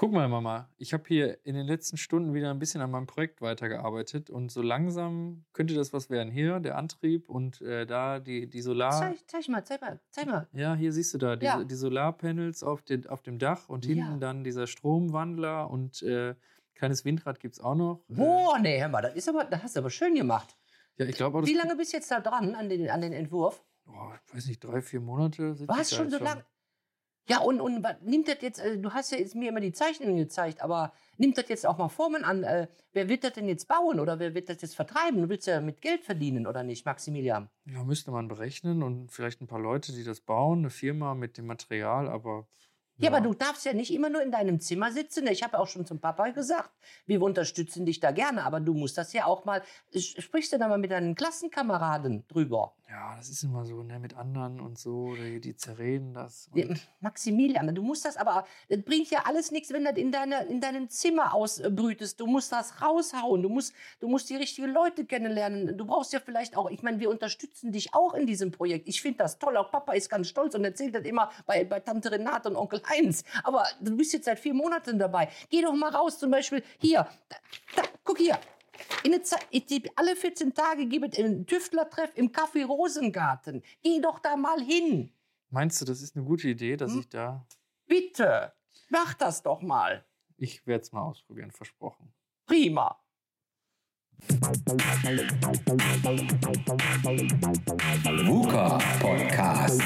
Guck mal, Mama, ich habe hier in den letzten Stunden wieder ein bisschen an meinem Projekt weitergearbeitet und so langsam könnte das was werden. Hier der Antrieb und äh, da die, die Solar. Zeig, zeig mal, zeig mal, zeig mal. Ja, hier siehst du da die, Ja. die Solarpanels auf, den, auf dem Dach und hinten Ja. dann dieser Stromwandler und äh, kleines Windrad gibt es auch noch. Boah, nee, hör mal, das, ist aber, das hast du aber schön gemacht. Äh, ja, ich glaube Wie lange bist du jetzt da dran an den, an den Entwurf? oh, ich weiß nicht, drei, vier Monate. Was schon so lang? Ja, und, und nimmt das jetzt, äh, du hast ja jetzt mir immer die Zeichnungen gezeigt, aber nimmt das jetzt auch mal Formen an? Äh, wer wird das denn jetzt bauen oder wer wird das jetzt vertreiben? Du willst ja mit Geld verdienen, oder nicht, Maximilian? Ja, müsste man berechnen und vielleicht ein paar Leute, die das bauen, eine Firma mit dem Material, aber. Ja, aber du darfst ja nicht immer nur in deinem Zimmer sitzen. Ich habe auch schon zum Papa gesagt, wir unterstützen dich da gerne, aber du musst das ja auch mal, sch- sprichst du da mal mit deinen Klassenkameraden drüber? Ja, das ist immer so, ne, mit anderen und so, die, die zerreden das. Maximilian, du musst das aber, das bringt ja alles nichts, wenn du das in, deiner, in deinem Zimmer ausbrütest. Du musst das raushauen, du musst, du musst die richtigen Leute kennenlernen. Du brauchst ja vielleicht auch, ich meine, wir unterstützen dich auch in diesem Projekt. Ich finde das toll, auch Papa ist ganz stolz und erzählt das immer bei, bei Tante Renate und Onkel Heinz. Aber du bist jetzt seit vier Monaten dabei. Geh doch mal raus, zum Beispiel hier, da, da, guck hier. Zeit, ich, alle 14 Tage gibt es einen Tüftlertreff im Café Rosengarten. Geh doch da mal hin. meinst du, das ist eine gute Idee, dass Hm? ich da. Bitte, mach das doch mal. Ich werde es mal ausprobieren, versprochen. Prima. VUCA Podcast.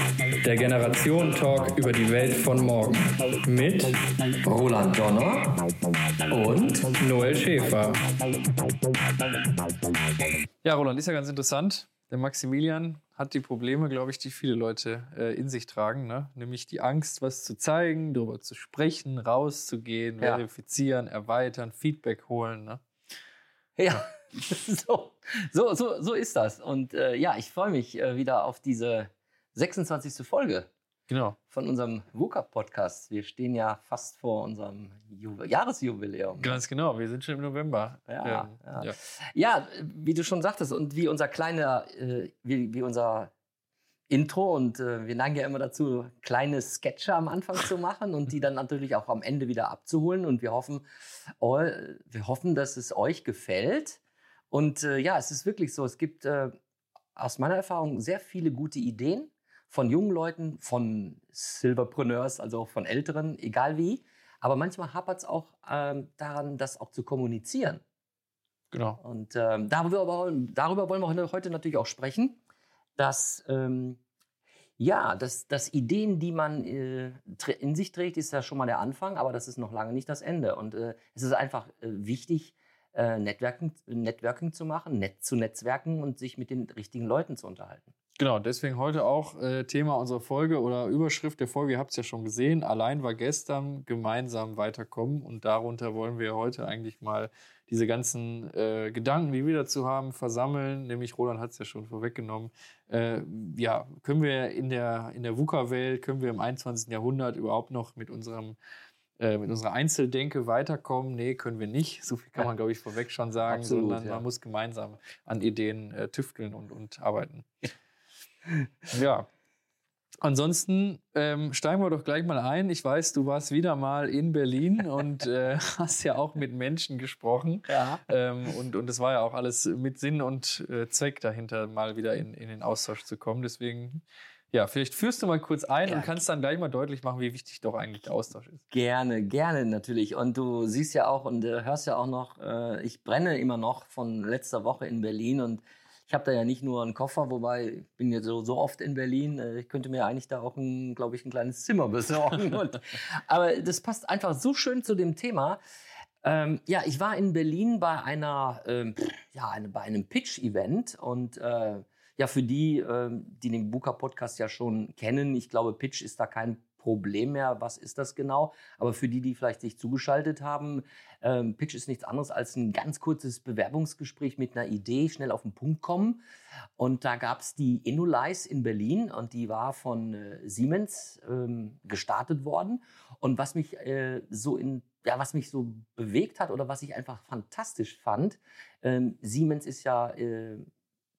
Der Generation Talk über die Welt von morgen. Mit Roland Donner und Noel Schäfer. Ja, Roland, ist ja ganz interessant. Der Maximilian hat die Probleme, glaube ich, die viele Leute äh, in sich tragen. Ne? Nämlich die Angst, was zu zeigen, darüber zu sprechen, rauszugehen, Ja. verifizieren, erweitern, Feedback holen. Ne? Ja, so, so, so, so ist das. Und äh, ja, ich freue mich äh, wieder auf diese 26. Folge Genau. von unserem VUCA-Podcast. Wir stehen ja fast vor unserem Ju Jahresjubiläum. Ganz genau. Wir sind schon im November. Ja, Ähm, ja. ja. Ja, wie du schon sagtest und wie unser kleiner, äh, wie, wie unser Intro und äh, wir neigen ja immer dazu, kleine Sketche am Anfang zu machen und die dann natürlich auch am Ende wieder abzuholen und wir hoffen, eu- wir hoffen, dass es euch gefällt und äh, ja, es ist wirklich so, es gibt äh, aus meiner Erfahrung sehr viele gute Ideen von jungen Leuten, von Silverpreneurs, also auch von Älteren, egal wie. Aber manchmal hapert es auch ähm, daran, das auch zu kommunizieren. Genau. Und ähm, darüber, wollen- darüber wollen wir heute natürlich auch sprechen, dass ähm, ja, dass, dass Ideen, die man äh, in sich trägt, ist ja schon mal der Anfang, aber das ist noch lange nicht das Ende. Und äh, es ist einfach äh, wichtig, äh, Networking, Networking zu machen, net zu netzwerken und sich mit den richtigen Leuten zu unterhalten. Genau, deswegen heute auch äh, Thema unserer Folge oder Überschrift der Folge, ihr habt es ja schon gesehen, allein war gestern, gemeinsam weiterkommen und darunter wollen wir heute eigentlich mal diese ganzen äh, Gedanken, die wir dazu haben, versammeln, nämlich Roland hat es ja schon vorweggenommen, äh, ja, können wir in der, in der VUCA-Welt, können wir im 21. Jahrhundert überhaupt noch mit unserem äh, mit unserer Einzeldenke weiterkommen? Nee, können wir nicht. So viel kann man, glaube ich, vorweg schon sagen, Absolut, sondern ja. man muss gemeinsam an Ideen äh, tüfteln und, und arbeiten. Ja. Ansonsten ähm, steigen wir doch gleich mal ein. Ich weiß, du warst wieder mal in Berlin und äh, hast ja auch mit Menschen gesprochen. Ja. Ähm, und, und es war ja auch alles mit Sinn und äh, Zweck dahinter, mal wieder in, in den Austausch zu kommen. Deswegen, ja, vielleicht führst du mal kurz ein Ja. und kannst dann gleich mal deutlich machen, wie wichtig doch eigentlich der Austausch ist. Gerne, gerne natürlich. Und du siehst ja auch und äh, hörst ja auch noch, äh, ich brenne immer noch von letzter Woche in Berlin und ich habe da ja nicht nur einen Koffer, wobei ich bin ja so, so oft in Berlin, äh, ich könnte mir eigentlich da auch, ein, glaube ich, ein kleines Zimmer besorgen. und, aber das passt einfach so schön zu dem Thema. Ähm, ja, ich war in Berlin bei einer, ähm, ja, eine, bei einem Pitch-Event und äh, ja, für die, ähm, die den Buka-Podcast ja schon kennen, ich glaube, Pitch ist da kein Problem mehr. Was ist das genau? Aber für die, die vielleicht sich zugeschaltet haben, ähm, Pitch ist nichts anderes als ein ganz kurzes Bewerbungsgespräch mit einer Idee, schnell auf den Punkt kommen. Und da gab es die Innolyze in Berlin und die war von äh, Siemens ähm, gestartet worden. Und was mich äh, so in ja, was mich so bewegt hat oder was ich einfach fantastisch fand, ähm, Siemens ist ja äh,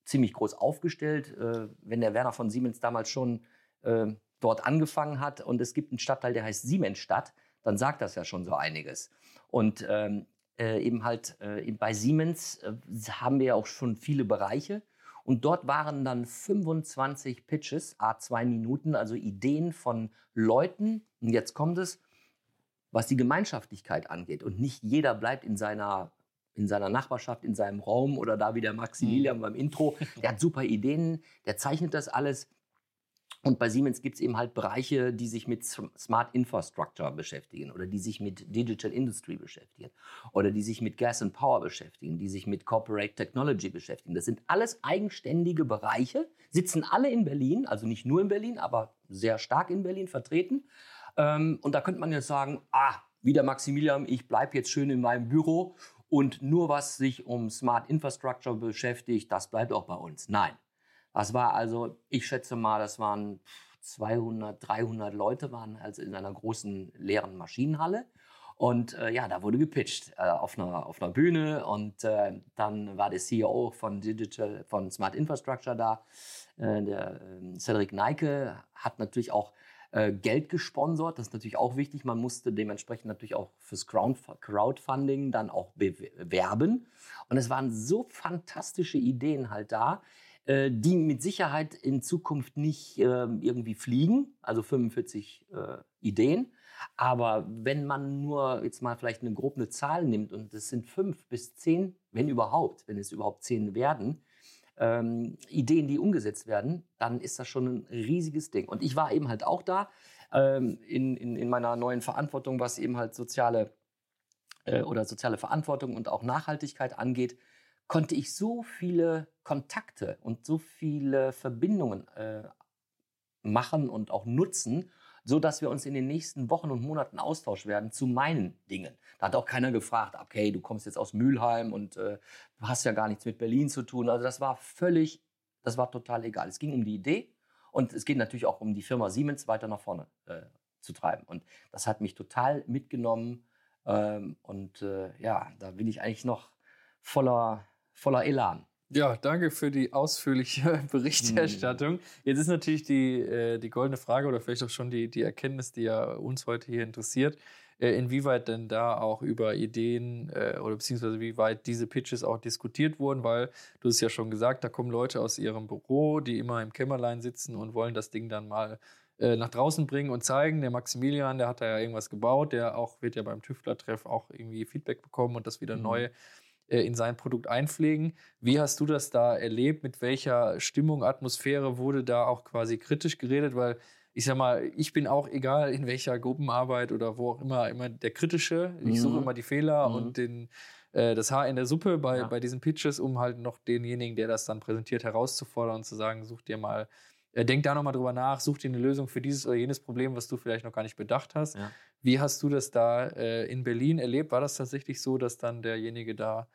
ziemlich groß aufgestellt. Äh, wenn der Werner von Siemens damals schon äh, dort angefangen hat und es gibt einen Stadtteil, der heißt Siemensstadt, dann sagt das ja schon so einiges. Und ähm, äh, eben halt äh, bei Siemens äh, haben wir ja auch schon viele Bereiche. Und dort waren dann 25 Pitches, a zwei Minuten, also Ideen von Leuten. Und jetzt kommt es, was die Gemeinschaftlichkeit angeht. Und nicht jeder bleibt in seiner, in seiner Nachbarschaft, in seinem Raum oder da wie der Maximilian mhm. beim Intro. Der hat super Ideen, der zeichnet das alles. Und bei Siemens gibt es eben halt Bereiche, die sich mit Smart Infrastructure beschäftigen oder die sich mit Digital Industry beschäftigen oder die sich mit Gas and Power beschäftigen, die sich mit Corporate Technology beschäftigen. Das sind alles eigenständige Bereiche, sitzen alle in Berlin, also nicht nur in Berlin, aber sehr stark in Berlin vertreten. Ähm, und da könnte man jetzt sagen, ah, wieder Maximilian, ich bleibe jetzt schön in meinem Büro und nur was sich um Smart Infrastructure beschäftigt, das bleibt auch bei uns. Nein. Das war also, ich schätze mal, das waren 200, 300 Leute waren also in einer großen leeren Maschinenhalle. Und äh, ja, da wurde gepitcht äh, auf, einer, auf einer Bühne und äh, dann war der CEO von Digital, von Smart Infrastructure da. Äh, der ähm, Cedric Neike hat natürlich auch äh, Geld gesponsert. Das ist natürlich auch wichtig. Man musste dementsprechend natürlich auch fürs Crowdfunding dann auch bewerben. Und es waren so fantastische Ideen halt da. Äh, die mit Sicherheit in Zukunft nicht äh, irgendwie fliegen, also 45 äh, Ideen. Aber wenn man nur jetzt mal vielleicht eine grobe Zahl nimmt und es sind fünf bis zehn, wenn überhaupt, wenn es überhaupt zehn werden, ähm, Ideen, die umgesetzt werden, dann ist das schon ein riesiges Ding. Und ich war eben halt auch da ähm, in, in, in meiner neuen Verantwortung, was eben halt soziale äh, oder soziale Verantwortung und auch Nachhaltigkeit angeht konnte ich so viele Kontakte und so viele Verbindungen äh, machen und auch nutzen, so dass wir uns in den nächsten Wochen und Monaten austauschen werden zu meinen Dingen. Da hat auch keiner gefragt, okay, du kommst jetzt aus Mülheim und äh, hast ja gar nichts mit Berlin zu tun. Also das war völlig, das war total egal. Es ging um die Idee und es geht natürlich auch um die Firma Siemens weiter nach vorne äh, zu treiben. Und das hat mich total mitgenommen. Ähm, und äh, ja, da bin ich eigentlich noch voller voller Elan. Ja, danke für die ausführliche Berichterstattung. Jetzt ist natürlich die, äh, die goldene Frage oder vielleicht auch schon die, die Erkenntnis, die ja uns heute hier interessiert, äh, inwieweit denn da auch über Ideen äh, oder beziehungsweise wie weit diese Pitches auch diskutiert wurden, weil du hast ja schon gesagt, da kommen Leute aus ihrem Büro, die immer im Kämmerlein sitzen und wollen das Ding dann mal äh, nach draußen bringen und zeigen. Der Maximilian, der hat da ja irgendwas gebaut, der auch wird ja beim Tüftler-Treff auch irgendwie Feedback bekommen und das wieder mhm. neu in sein Produkt einpflegen. Wie hast du das da erlebt? Mit welcher Stimmung, Atmosphäre wurde da auch quasi kritisch geredet? Weil ich sag mal, ich bin auch, egal in welcher Gruppenarbeit oder wo auch immer, immer der Kritische. Ich suche mhm. immer die Fehler mhm. und den, äh, das Haar in der Suppe bei, ja. bei diesen Pitches, um halt noch denjenigen, der das dann präsentiert, herauszufordern und zu sagen, such dir mal äh, denk da nochmal drüber nach, such dir eine Lösung für dieses oder jenes Problem, was du vielleicht noch gar nicht bedacht hast. Ja. Wie hast du das da äh, in Berlin erlebt? War das tatsächlich so, dass dann derjenige da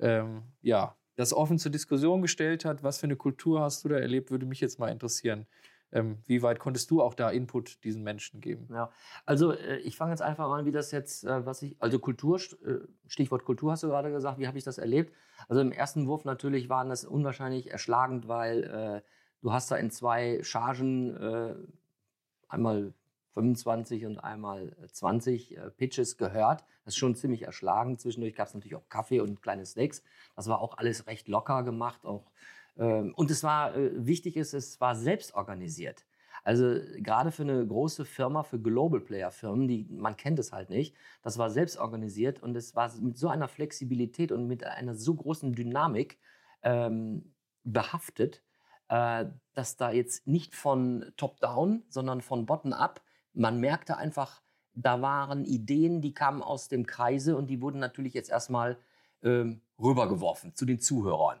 ähm, ja, das offen zur Diskussion gestellt hat? Was für eine Kultur hast du da erlebt? Würde mich jetzt mal interessieren. Ähm, wie weit konntest du auch da Input diesen Menschen geben? Ja, also äh, ich fange jetzt einfach an, wie das jetzt, äh, was ich, also Kultur, äh, Stichwort Kultur hast du gerade gesagt, wie habe ich das erlebt? Also im ersten Wurf natürlich waren das unwahrscheinlich erschlagend, weil äh, Du hast da in zwei Chargen äh, einmal 25 und einmal 20 äh, Pitches gehört. Das ist schon ziemlich erschlagen. Zwischendurch gab es natürlich auch Kaffee und kleine Snacks. Das war auch alles recht locker gemacht. Auch, ähm, und es war äh, wichtig ist, es war selbst organisiert. Also gerade für eine große Firma, für Global Player Firmen, die man kennt es halt nicht, das war selbst organisiert und es war mit so einer Flexibilität und mit einer so großen Dynamik ähm, behaftet, äh, dass da jetzt nicht von Top-Down, sondern von Bottom-up, man merkte einfach, da waren Ideen, die kamen aus dem Kreise und die wurden natürlich jetzt erstmal ähm, rübergeworfen zu den Zuhörern.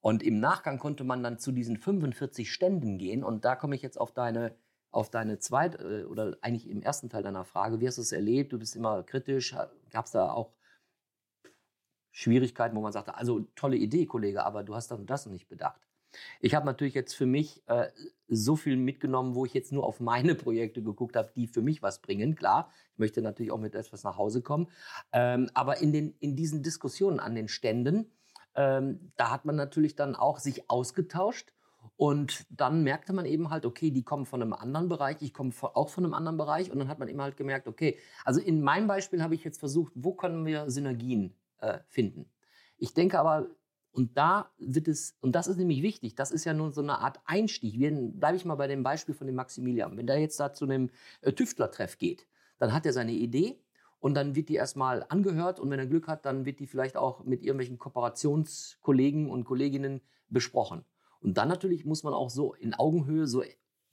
Und im Nachgang konnte man dann zu diesen 45 Ständen gehen und da komme ich jetzt auf deine auf deine zweite äh, oder eigentlich im ersten Teil deiner Frage, wie hast du es erlebt? Du bist immer kritisch. Gab es da auch Schwierigkeiten, wo man sagte, also tolle Idee, Kollege, aber du hast das das nicht bedacht. Ich habe natürlich jetzt für mich äh, so viel mitgenommen, wo ich jetzt nur auf meine Projekte geguckt habe, die für mich was bringen. Klar, ich möchte natürlich auch mit etwas nach Hause kommen. Ähm, aber in, den, in diesen Diskussionen an den Ständen, ähm, da hat man natürlich dann auch sich ausgetauscht Und dann merkte man eben halt, okay, die kommen von einem anderen Bereich, ich komme auch von einem anderen Bereich. Und dann hat man eben halt gemerkt, okay, also in meinem Beispiel habe ich jetzt versucht, wo können wir Synergien äh, finden. Ich denke aber, und da wird es, und das ist nämlich wichtig, das ist ja nur so eine Art Einstieg. Bleibe ich mal bei dem Beispiel von dem Maximilian. Wenn der jetzt da zu einem äh, Tüftlertreff geht, dann hat er seine Idee und dann wird die erstmal angehört und wenn er Glück hat, dann wird die vielleicht auch mit irgendwelchen Kooperationskollegen und Kolleginnen besprochen. Und dann natürlich muss man auch so in Augenhöhe so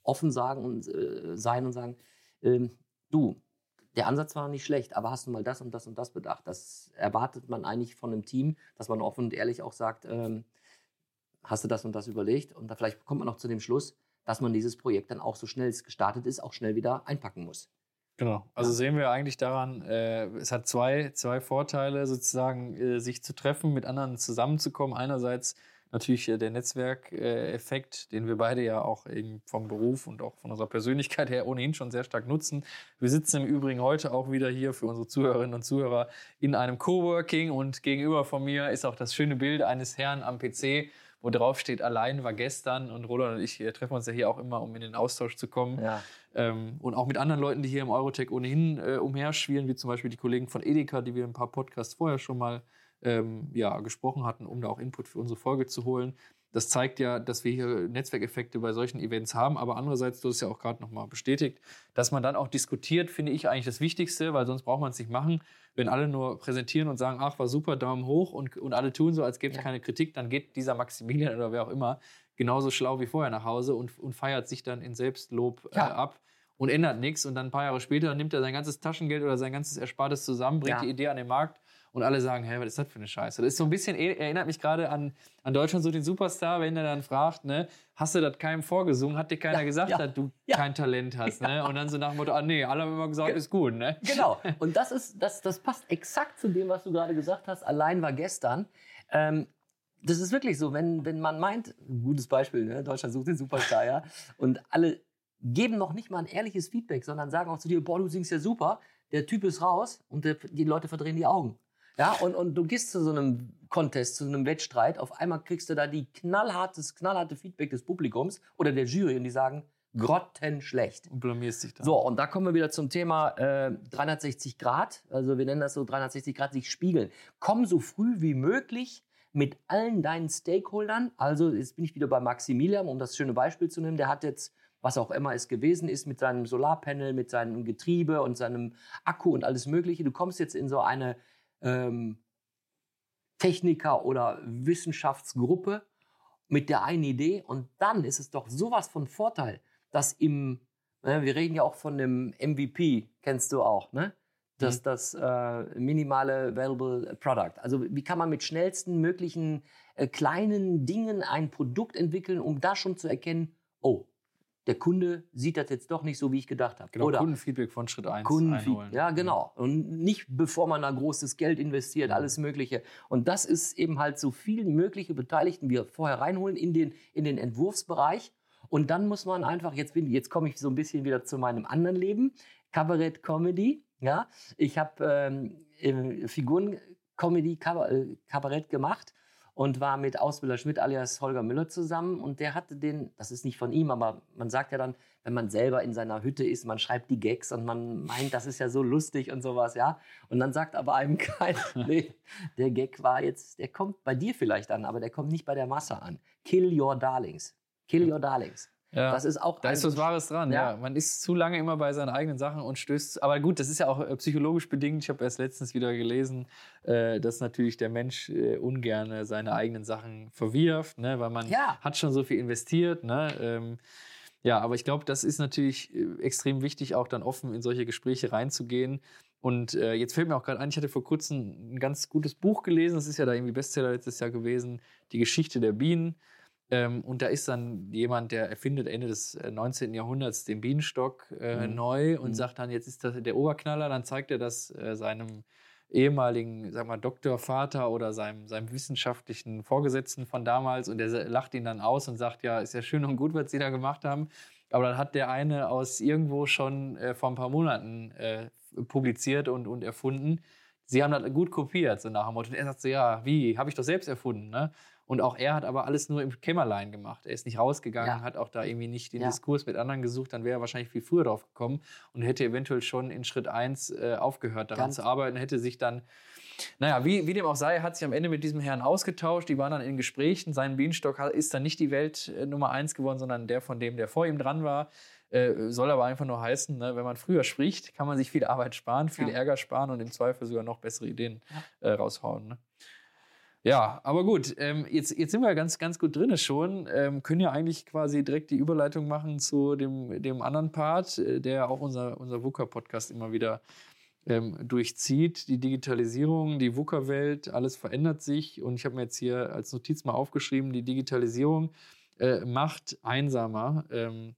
offen sagen und äh, sein und sagen, ähm, du, der Ansatz war nicht schlecht, aber hast du mal das und das und das bedacht? Das erwartet man eigentlich von einem Team, dass man offen und ehrlich auch sagt, ähm, hast du das und das überlegt? Und da vielleicht kommt man auch zu dem Schluss, dass man dieses Projekt dann auch so schnell es gestartet ist, auch schnell wieder einpacken muss. Genau. Also ja. sehen wir eigentlich daran, äh, es hat zwei, zwei Vorteile, sozusagen, äh, sich zu treffen, mit anderen zusammenzukommen. Einerseits natürlich äh, der Netzwerkeffekt, den wir beide ja auch eben vom Beruf und auch von unserer Persönlichkeit her ohnehin schon sehr stark nutzen. Wir sitzen im Übrigen heute auch wieder hier für unsere Zuhörerinnen und Zuhörer in einem Coworking und gegenüber von mir ist auch das schöne Bild eines Herrn am PC, wo drauf steht, allein war gestern und Roland und ich äh, treffen uns ja hier auch immer, um in den Austausch zu kommen. Ja. Ähm, und auch mit anderen Leuten, die hier im Eurotech ohnehin äh, umherschwirren, wie zum Beispiel die Kollegen von Edeka, die wir ein paar Podcasts vorher schon mal ähm, ja, gesprochen hatten, um da auch Input für unsere Folge zu holen. Das zeigt ja, dass wir hier Netzwerkeffekte bei solchen Events haben. Aber andererseits, du hast es ja auch gerade nochmal bestätigt, dass man dann auch diskutiert, finde ich eigentlich das Wichtigste, weil sonst braucht man es nicht machen. Wenn alle nur präsentieren und sagen, ach, war super, Daumen hoch und, und alle tun so, als gäbe es ja. keine Kritik, dann geht dieser Maximilian oder wer auch immer genauso schlau wie vorher nach Hause und, und feiert sich dann in Selbstlob äh, ja. äh, ab und ändert nichts. Und dann ein paar Jahre später nimmt er sein ganzes Taschengeld oder sein ganzes Erspartes zusammen, bringt ja. die Idee an den Markt und alle sagen, hey, was ist das für eine Scheiße? Das ist so ein bisschen, erinnert mich gerade an, an Deutschland so den Superstar, wenn er dann fragt, ne, hast du das keinem vorgesungen, hat dir keiner ja, gesagt, ja, dass du ja. kein Talent hast, ne? Und dann so nach dem Motto, ah nee, alle haben immer gesagt, ist gut, ne? Genau. Und das ist, das, das passt exakt zu dem, was du gerade gesagt hast. Allein war gestern. Ähm, das ist wirklich so, wenn, wenn man meint, ein gutes Beispiel, ne? Deutschland sucht den Superstar, ja, und alle geben noch nicht mal ein ehrliches Feedback, sondern sagen auch zu dir, boah, du singst ja super, der Typ ist raus und der, die Leute verdrehen die Augen. Ja, und, und du gehst zu so einem Contest, zu einem Wettstreit, auf einmal kriegst du da die knallhartes, knallharte Feedback des Publikums oder der Jury und die sagen, grottenschlecht. Und blamierst dich dann. So, und da kommen wir wieder zum Thema äh, 360 Grad. Also wir nennen das so 360 Grad sich spiegeln. Komm so früh wie möglich mit allen deinen Stakeholdern. Also jetzt bin ich wieder bei Maximilian, um das schöne Beispiel zu nehmen. Der hat jetzt, was auch immer es gewesen ist, mit seinem Solarpanel, mit seinem Getriebe und seinem Akku und alles Mögliche. Du kommst jetzt in so eine ähm, Techniker oder Wissenschaftsgruppe mit der einen Idee und dann ist es doch sowas von Vorteil, dass im, äh, wir reden ja auch von dem MVP, kennst du auch, ne? Das, mhm. das äh, minimale Available Product. Also wie kann man mit schnellsten möglichen äh, kleinen Dingen ein Produkt entwickeln, um da schon zu erkennen, oh, der Kunde sieht das jetzt doch nicht so, wie ich gedacht habe. Genau, Oder Kundenfeedback von Schritt 1 einholen. Ja, genau. Und nicht bevor man da großes Geld investiert, alles Mögliche. Und das ist eben halt so viel mögliche Beteiligten wir vorher reinholen in den, in den Entwurfsbereich. Und dann muss man einfach, jetzt, bin, jetzt komme ich so ein bisschen wieder zu meinem anderen Leben, Kabarett Comedy. Ja, ich habe ähm, Figuren Comedy äh, Kabarett gemacht und war mit Ausbilder Schmidt alias Holger Müller zusammen und der hatte den, das ist nicht von ihm, aber man sagt ja dann, wenn man selber in seiner Hütte ist, man schreibt die Gags und man meint, das ist ja so lustig und sowas, ja. Und dann sagt aber einem keiner, nee, der Gag war jetzt, der kommt bei dir vielleicht an, aber der kommt nicht bei der Masse an. Kill your darlings. Kill your darlings. Ja, das ist auch. Da ist was Wahres dran, ja. ja. Man ist zu lange immer bei seinen eigenen Sachen und stößt. Aber gut, das ist ja auch äh, psychologisch bedingt. Ich habe erst letztens wieder gelesen, äh, dass natürlich der Mensch äh, ungern seine eigenen Sachen verwirft, ne, weil man ja. hat schon so viel investiert. Ne, ähm, ja, aber ich glaube, das ist natürlich extrem wichtig, auch dann offen in solche Gespräche reinzugehen. Und äh, jetzt fällt mir auch gerade ein, ich hatte vor kurzem ein ganz gutes Buch gelesen. Das ist ja da irgendwie Bestseller letztes Jahr gewesen, Die Geschichte der Bienen. Ähm, und da ist dann jemand, der erfindet Ende des 19. Äh, Jahrhunderts den Bienenstock äh, mhm. neu und mhm. sagt dann, jetzt ist das der Oberknaller. Dann zeigt er das äh, seinem ehemaligen, sag mal, Doktorvater oder seinem, seinem wissenschaftlichen Vorgesetzten von damals und der lacht ihn dann aus und sagt, ja, ist ja schön und gut, was Sie da gemacht haben. Aber dann hat der eine aus irgendwo schon äh, vor ein paar Monaten äh, publiziert und, und erfunden sie haben das gut kopiert, so nach dem Motto. Und er sagt so, ja, wie, habe ich doch selbst erfunden, ne? Und auch er hat aber alles nur im Kämmerlein gemacht. Er ist nicht rausgegangen, Ja. hat auch da irgendwie nicht den Ja. Diskurs mit anderen gesucht, dann wäre er wahrscheinlich viel früher drauf gekommen und hätte eventuell schon in Schritt 1 äh, aufgehört, daran Ganz- zu arbeiten, hätte sich dann, naja, wie, wie dem auch sei, hat sich am Ende mit diesem Herrn ausgetauscht, die waren dann in Gesprächen, sein Bienenstock ist dann nicht die Welt äh, Nummer 1 geworden, sondern der von dem, der vor ihm dran war. Äh, soll aber einfach nur heißen, ne, wenn man früher spricht, kann man sich viel Arbeit sparen, viel Ja. Ärger sparen und im Zweifel sogar noch bessere Ideen äh, raushauen. Ne? Ja, aber gut, ähm, jetzt, jetzt sind wir ganz, ganz gut drin schon. Ähm, können ja eigentlich quasi direkt die Überleitung machen zu dem, dem anderen Part, äh, der auch unser, unser VUCA-Podcast immer wieder ähm, durchzieht. Die Digitalisierung, die VUCA-Welt, alles verändert sich. Und ich habe mir jetzt hier als Notiz mal aufgeschrieben, die Digitalisierung äh, macht einsamer. Ähm,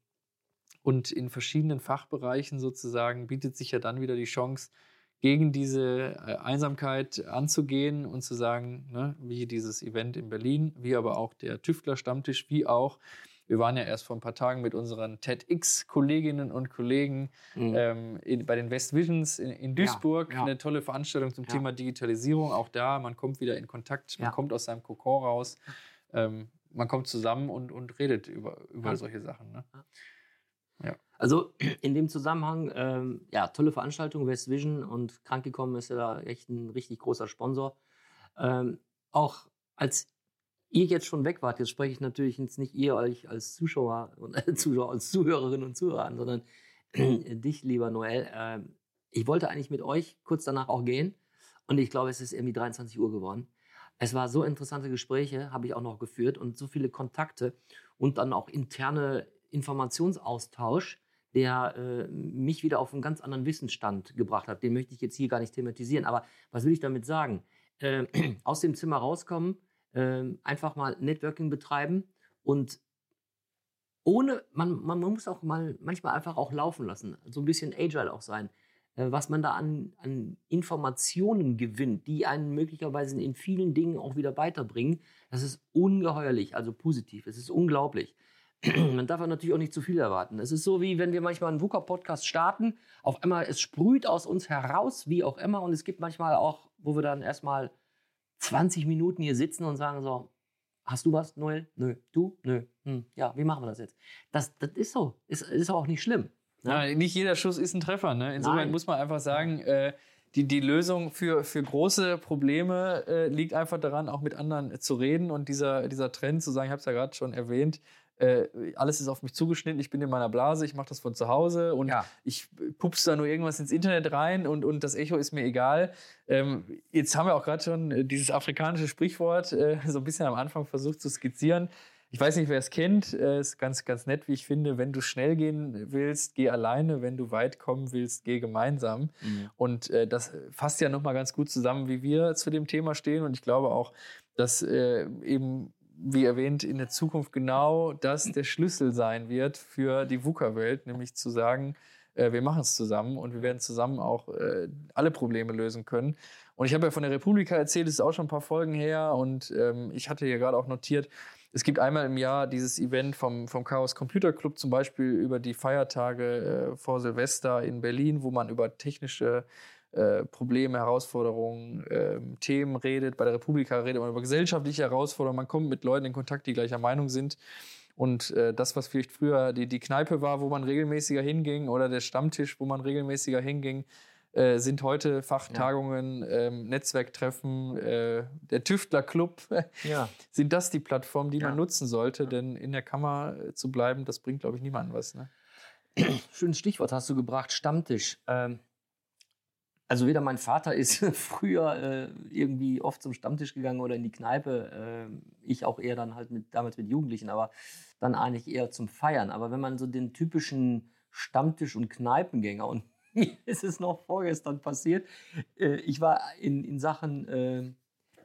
und in verschiedenen Fachbereichen sozusagen bietet sich ja dann wieder die Chance, gegen diese äh, Einsamkeit anzugehen und zu sagen, ne, wie dieses Event in Berlin, wie aber auch der Tüftler-Stammtisch, wie auch, wir waren ja erst vor ein paar Tagen mit unseren TEDx-Kolleginnen und Kollegen Mhm. ähm, in, bei den West Visions in, in Duisburg, ja. eine tolle Veranstaltung zum Ja. Thema Digitalisierung. Auch da, man kommt wieder in Kontakt, man Ja. kommt aus seinem Kokon raus, ähm, man kommt zusammen und, und redet über, über Ja. solche Sachen. Ne? Also in dem Zusammenhang, ähm, ja, tolle Veranstaltung, West Vision und Krankgekommen ist ja da echt ein richtig großer Sponsor. Ähm, auch als ihr jetzt schon weg wart, jetzt spreche ich natürlich jetzt nicht ihr euch als Zuschauer und äh, Zuschauer, als Zuhörerinnen und Zuhörer an, sondern dich, lieber Noel. Ähm, ich wollte eigentlich mit euch kurz danach auch gehen und ich glaube, es ist irgendwie 23 Uhr geworden. Es war so interessante Gespräche, habe ich auch noch geführt und so viele Kontakte und dann auch interne Informationsaustausch, der äh, mich wieder auf einen ganz anderen Wissensstand gebracht hat. Den möchte ich jetzt hier gar nicht thematisieren. Aber was will ich damit sagen? Äh, aus dem Zimmer rauskommen, äh, einfach mal Networking betreiben und ohne, man, man muss auch mal manchmal einfach auch laufen lassen, so ein bisschen agile auch sein. Äh, was man da an, an Informationen gewinnt, die einen möglicherweise in vielen Dingen auch wieder weiterbringen, das ist ungeheuerlich, also positiv. Es ist unglaublich. Man darf natürlich auch nicht zu viel erwarten. Es ist so, wie wenn wir manchmal einen VUCA-Podcast starten, auf einmal, es sprüht aus uns heraus, wie auch immer, und es gibt manchmal auch, wo wir dann erstmal 20 Minuten hier sitzen und sagen so, hast du was, Noel? Nö. Du? Nö. Hm. Ja, wie machen wir das jetzt? Das, das ist so. Ist, ist auch nicht schlimm. ne? Ja, nicht jeder Schuss ist ein Treffer. Ne? Insofern Nein. muss man einfach sagen, äh, die, die Lösung für, für große Probleme äh, liegt einfach daran, auch mit anderen zu reden. Und dieser, dieser Trend zu sagen, ich habe es ja gerade schon erwähnt, äh, alles ist auf mich zugeschnitten, ich bin in meiner Blase, ich mache das von zu Hause und Ja. ich pups da nur irgendwas ins Internet rein und, und das Echo ist mir egal. Ähm, jetzt haben wir auch gerade schon äh, dieses afrikanische Sprichwort äh, so ein bisschen am Anfang versucht zu skizzieren. Ich weiß nicht, wer es kennt. Äh, ist ganz, ganz nett, wie ich finde. Wenn du schnell gehen willst, geh alleine. Wenn du weit kommen willst, geh gemeinsam. Mhm. Und äh, das fasst ja nochmal ganz gut zusammen, wie wir zu dem Thema stehen. Und ich glaube auch, dass äh, eben, wie erwähnt, in der Zukunft genau das der Schlüssel sein wird für die VUCA-Welt, nämlich zu sagen, äh, wir machen es zusammen und wir werden zusammen auch äh, alle Probleme lösen können. Und ich habe ja von der Republika erzählt, das ist auch schon ein paar Folgen her. Und ähm, ich hatte hier gerade auch notiert, es gibt einmal im Jahr dieses Event vom, vom Chaos Computer Club, zum Beispiel über die Feiertage äh, vor Silvester in Berlin, wo man über technische äh, Probleme, Herausforderungen, ähm, Themen redet. Bei der Republika redet man über gesellschaftliche Herausforderungen. Man kommt mit Leuten in Kontakt, die gleicher Meinung sind. Und äh, das, was vielleicht früher die, die Kneipe war, wo man regelmäßiger hinging, oder der Stammtisch, wo man regelmäßiger hinging, äh, sind heute Fachtagungen, ähm, Netzwerktreffen, äh, der Tüftlerclub. Ja. sind das die Plattformen, die Ja. man nutzen sollte? Denn in der Kammer äh, zu bleiben, das bringt, glaube ich, niemandem was. Ne? Schönes Stichwort hast du gebracht, Stammtisch. Ähm, also weder mein Vater ist früher äh, irgendwie oft zum Stammtisch gegangen oder in die Kneipe. ähm, ich auch eher dann halt mit, damals mit Jugendlichen, aber dann eigentlich eher zum Feiern. Aber wenn man so den typischen Stammtisch- und Kneipengänger und mir ist es noch vorgestern passiert, äh, ich war in, in Sachen äh,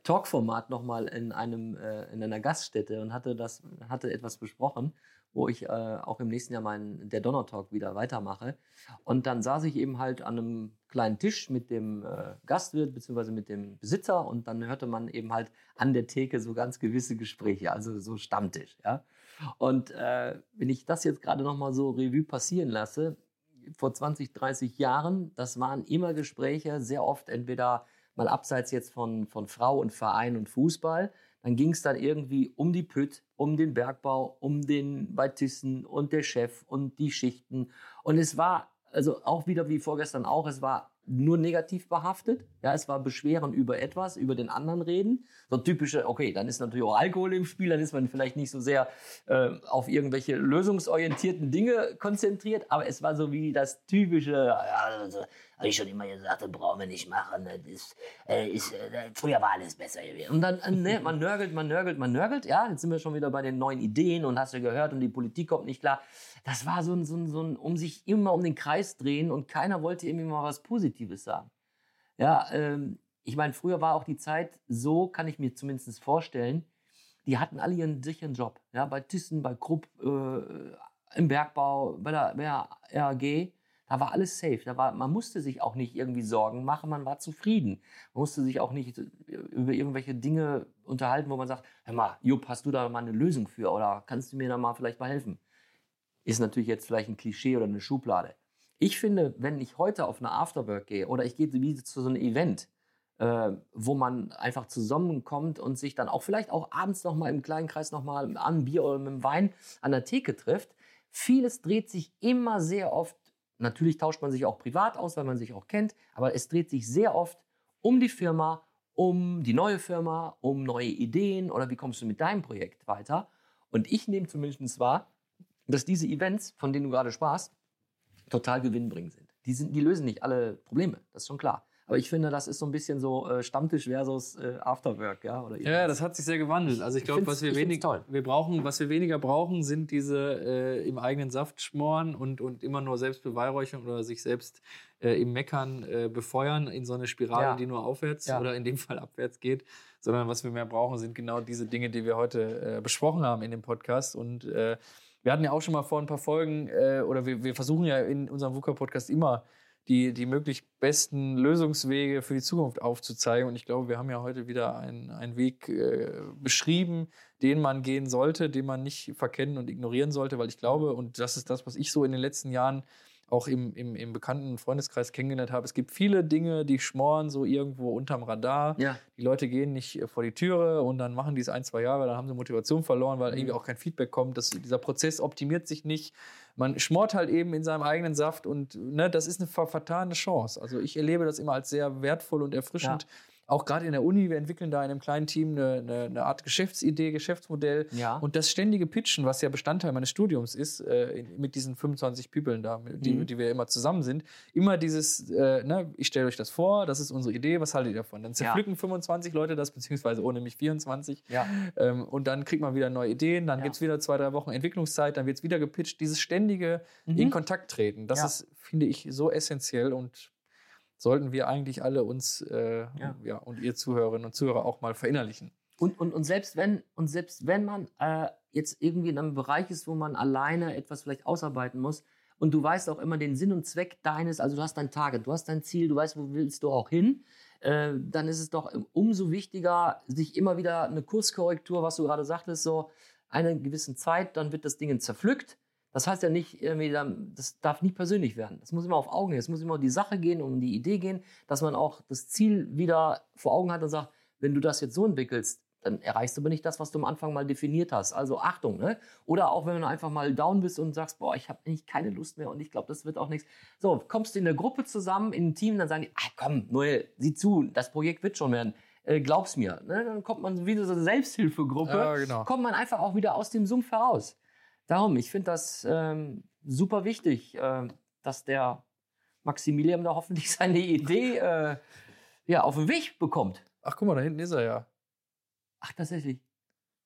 Talkformat nochmal in einem äh, in einer Gaststätte und hatte das hatte etwas besprochen, wo ich äh, auch im nächsten Jahr meinen der Donner Talk wieder weitermache. Und dann saß ich eben halt an einem kleinen Tisch mit dem äh, Gastwirt bzw. mit dem Besitzer und dann hörte man eben halt an der Theke so ganz gewisse Gespräche, also so Stammtisch, ja. Und äh, wenn ich das jetzt gerade nochmal so Revue passieren lasse, vor 20, 30 Jahren, das waren immer Gespräche, sehr oft entweder mal abseits jetzt von, von Frau und Verein und Fußball, dann ging es dann irgendwie um die Pütt, um den Bergbau, um den Baltisten und der Chef und die Schichten. Und es war, also auch wieder wie vorgestern auch, es war nur negativ behaftet. Ja, es war Beschweren über etwas, über den anderen reden. So typische, okay, dann ist natürlich auch Alkohol im Spiel, dann ist man vielleicht nicht so sehr äh, auf irgendwelche lösungsorientierten Dinge konzentriert, aber es war so wie das typische, ja, also, habe ich schon immer gesagt, das brauchen wir nicht machen. Das ist, äh, ist, äh, früher war alles besser gewesen. Und dann, äh, ne, man nörgelt, man nörgelt, man nörgelt. Ja, jetzt sind wir schon wieder bei den neuen Ideen und hast du gehört und die Politik kommt nicht klar. Das war so ein, so ein, so ein um sich immer um den Kreis drehen und keiner wollte irgendwie mal was Positives sagen. Ja, ähm, ich meine, früher war auch die Zeit so, kann ich mir zumindest vorstellen, die hatten alle ihren sicheren Job. Ja, bei Thyssen, bei Krupp, äh, im Bergbau, bei der, bei der RAG. Da war alles safe. Da war, man musste sich auch nicht irgendwie Sorgen machen, man war zufrieden. Man musste sich auch nicht über irgendwelche Dinge unterhalten, wo man sagt, hör mal, Jupp, hast du da mal eine Lösung für oder kannst du mir da mal vielleicht mal helfen? Ist natürlich jetzt vielleicht ein Klischee oder eine Schublade. Ich finde, wenn ich heute auf eine Afterwork gehe oder ich gehe zu so einem Event, äh, wo man einfach zusammenkommt und sich dann auch vielleicht auch abends nochmal im kleinen Kreis nochmal an Bier oder mit dem Wein an der Theke trifft, vieles dreht sich immer sehr oft Natürlich tauscht man sich auch privat aus, weil man sich auch kennt, aber es dreht sich sehr oft um die Firma, um die neue Firma, um neue Ideen oder wie kommst du mit deinem Projekt weiter. Und ich nehme zumindest wahr, dass diese Events, von denen du gerade sprachst, total gewinnbringend sind. Die, sind. die lösen nicht alle Probleme, das ist schon klar. Aber ich finde, das ist so ein bisschen so äh, Stammtisch versus äh, Afterwork, ja? Oder ja, das hat sich sehr gewandelt. Also ich glaube, was wir wenig, wir brauchen, was wir weniger brauchen, sind diese äh, im eigenen Saft schmoren und, und immer nur Selbstbeweihräuchern oder sich selbst äh, im Meckern äh, befeuern in so eine Spirale, ja. die nur aufwärts ja. oder in dem Fall abwärts geht. Sondern was wir mehr brauchen, sind genau diese Dinge, die wir heute äh, besprochen haben in dem Podcast. Und äh, wir hatten ja auch schon mal vor ein paar Folgen, äh, oder wir, wir versuchen ja in unserem VUCA-Podcast immer die, die möglich besten Lösungswege für die Zukunft aufzuzeigen. Und ich glaube, wir haben ja heute wieder einen, einen Weg äh, beschrieben, den man gehen sollte, den man nicht verkennen und ignorieren sollte, weil ich glaube, und das ist das, was ich so in den letzten Jahren auch im, im, im bekannten Freundeskreis kennengelernt habe. Es gibt viele Dinge, die schmoren so irgendwo unterm Radar. Ja. Die Leute gehen nicht vor die Türe und dann machen die es ein, zwei Jahre, dann haben sie Motivation verloren, weil mhm. irgendwie auch kein Feedback kommt. Das, dieser Prozess optimiert sich nicht. Man schmort halt eben in seinem eigenen Saft und ne, das ist eine vertane Chance. Also ich erlebe das immer als sehr wertvoll und erfrischend. Ja auch gerade in der Uni, wir entwickeln da in einem kleinen Team eine, eine, eine Art Geschäftsidee, Geschäftsmodell. Ja. Und das ständige Pitchen, was ja Bestandteil meines Studiums ist, äh, mit diesen 25 Pübeln da, die, mhm. die wir immer zusammen sind, immer dieses, äh, ne, ich stelle euch das vor, das ist unsere Idee, was haltet ihr davon? Dann zerpflücken ja. 25 Leute das, beziehungsweise ohne mich 24. Ja. Ähm, und dann kriegt man wieder neue Ideen, dann ja. gibt es wieder zwei, drei Wochen Entwicklungszeit, dann wird es wieder gepitcht. Dieses ständige mhm. in Kontakt treten, das ist, finde ich, so essentiell und sollten wir eigentlich alle uns äh, ja. ja. und ihr Zuhörerinnen und Zuhörer auch mal verinnerlichen. Und, und, und selbst wenn, und selbst wenn man äh, jetzt irgendwie in einem Bereich ist, wo man alleine etwas vielleicht ausarbeiten muss, und du weißt auch immer den Sinn und Zweck deines, also du hast dein Target, du hast dein Ziel, du weißt, wo willst du auch hin, äh, dann ist es doch umso wichtiger, sich immer wieder eine Kurskorrektur, was du gerade sagtest, so eine gewisse Zeit, dann wird das Ding zerpflückt das heißt ja nicht, irgendwie, das darf nicht persönlich werden. Das muss immer auf Augen gehen. Es muss immer um die Sache gehen, um die Idee gehen, dass man auch das Ziel wieder vor Augen hat und sagt, wenn du das jetzt so entwickelst, dann erreichst du aber nicht das, was du am Anfang mal definiert hast. Also Achtung, ne? Oder auch wenn du einfach mal down bist und sagst, boah, ich habe eigentlich keine Lust mehr und ich glaube, das wird auch nichts. So, kommst du in der Gruppe zusammen, in einem Team, dann sagen die, ah, komm, Noel, sieh zu, das Projekt wird schon werden. Äh, glaub's mir. Ne? Dann kommt man wie so eine Selbsthilfegruppe, ja, genau. kommt man einfach auch wieder aus dem Sumpf heraus. Darum, ich finde das ähm, super wichtig, äh, dass der Maximilian da hoffentlich seine Idee äh, ja, auf den Weg bekommt. Ach, guck mal, da hinten ist er ja. Ach, tatsächlich.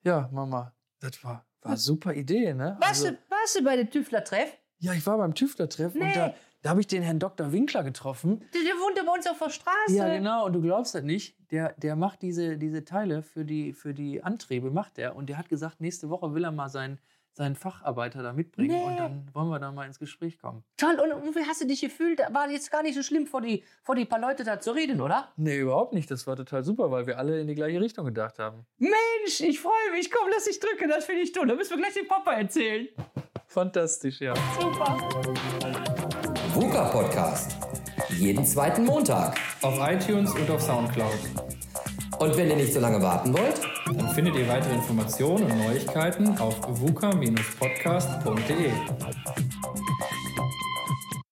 Ja, Mama, das war, war eine super Idee, ne? Warst, also, du, warst du bei dem Tüftler-Treff? Ja, ich war beim Tüftler-Treff nee. und da, da habe ich den Herrn Dr. Winkler getroffen. Der, der wohnt bei uns auf der Straße. Ja, genau. Und du glaubst das nicht. Der, der macht diese, diese Teile für die, für die Antriebe, macht er. Und der hat gesagt, nächste Woche will er mal sein seinen Facharbeiter da mitbringen nee. und dann wollen wir da mal ins Gespräch kommen. Toll, und wie hast du dich gefühlt? War jetzt gar nicht so schlimm, vor die, vor die paar Leute da zu reden, oder? Nee, überhaupt nicht. Das war total super, weil wir alle in die gleiche Richtung gedacht haben. Mensch, ich freue mich. Komm, lass dich drücken, das finde ich toll. Da müssen wir gleich dem Papa erzählen. Fantastisch, ja. Super. VUCA Podcast. jeden zweiten Montag. Auf iTunes und auf Soundcloud. Und wenn ihr nicht so lange warten wollt, Dann findet ihr weitere Informationen und Neuigkeiten auf vuka-podcast.de.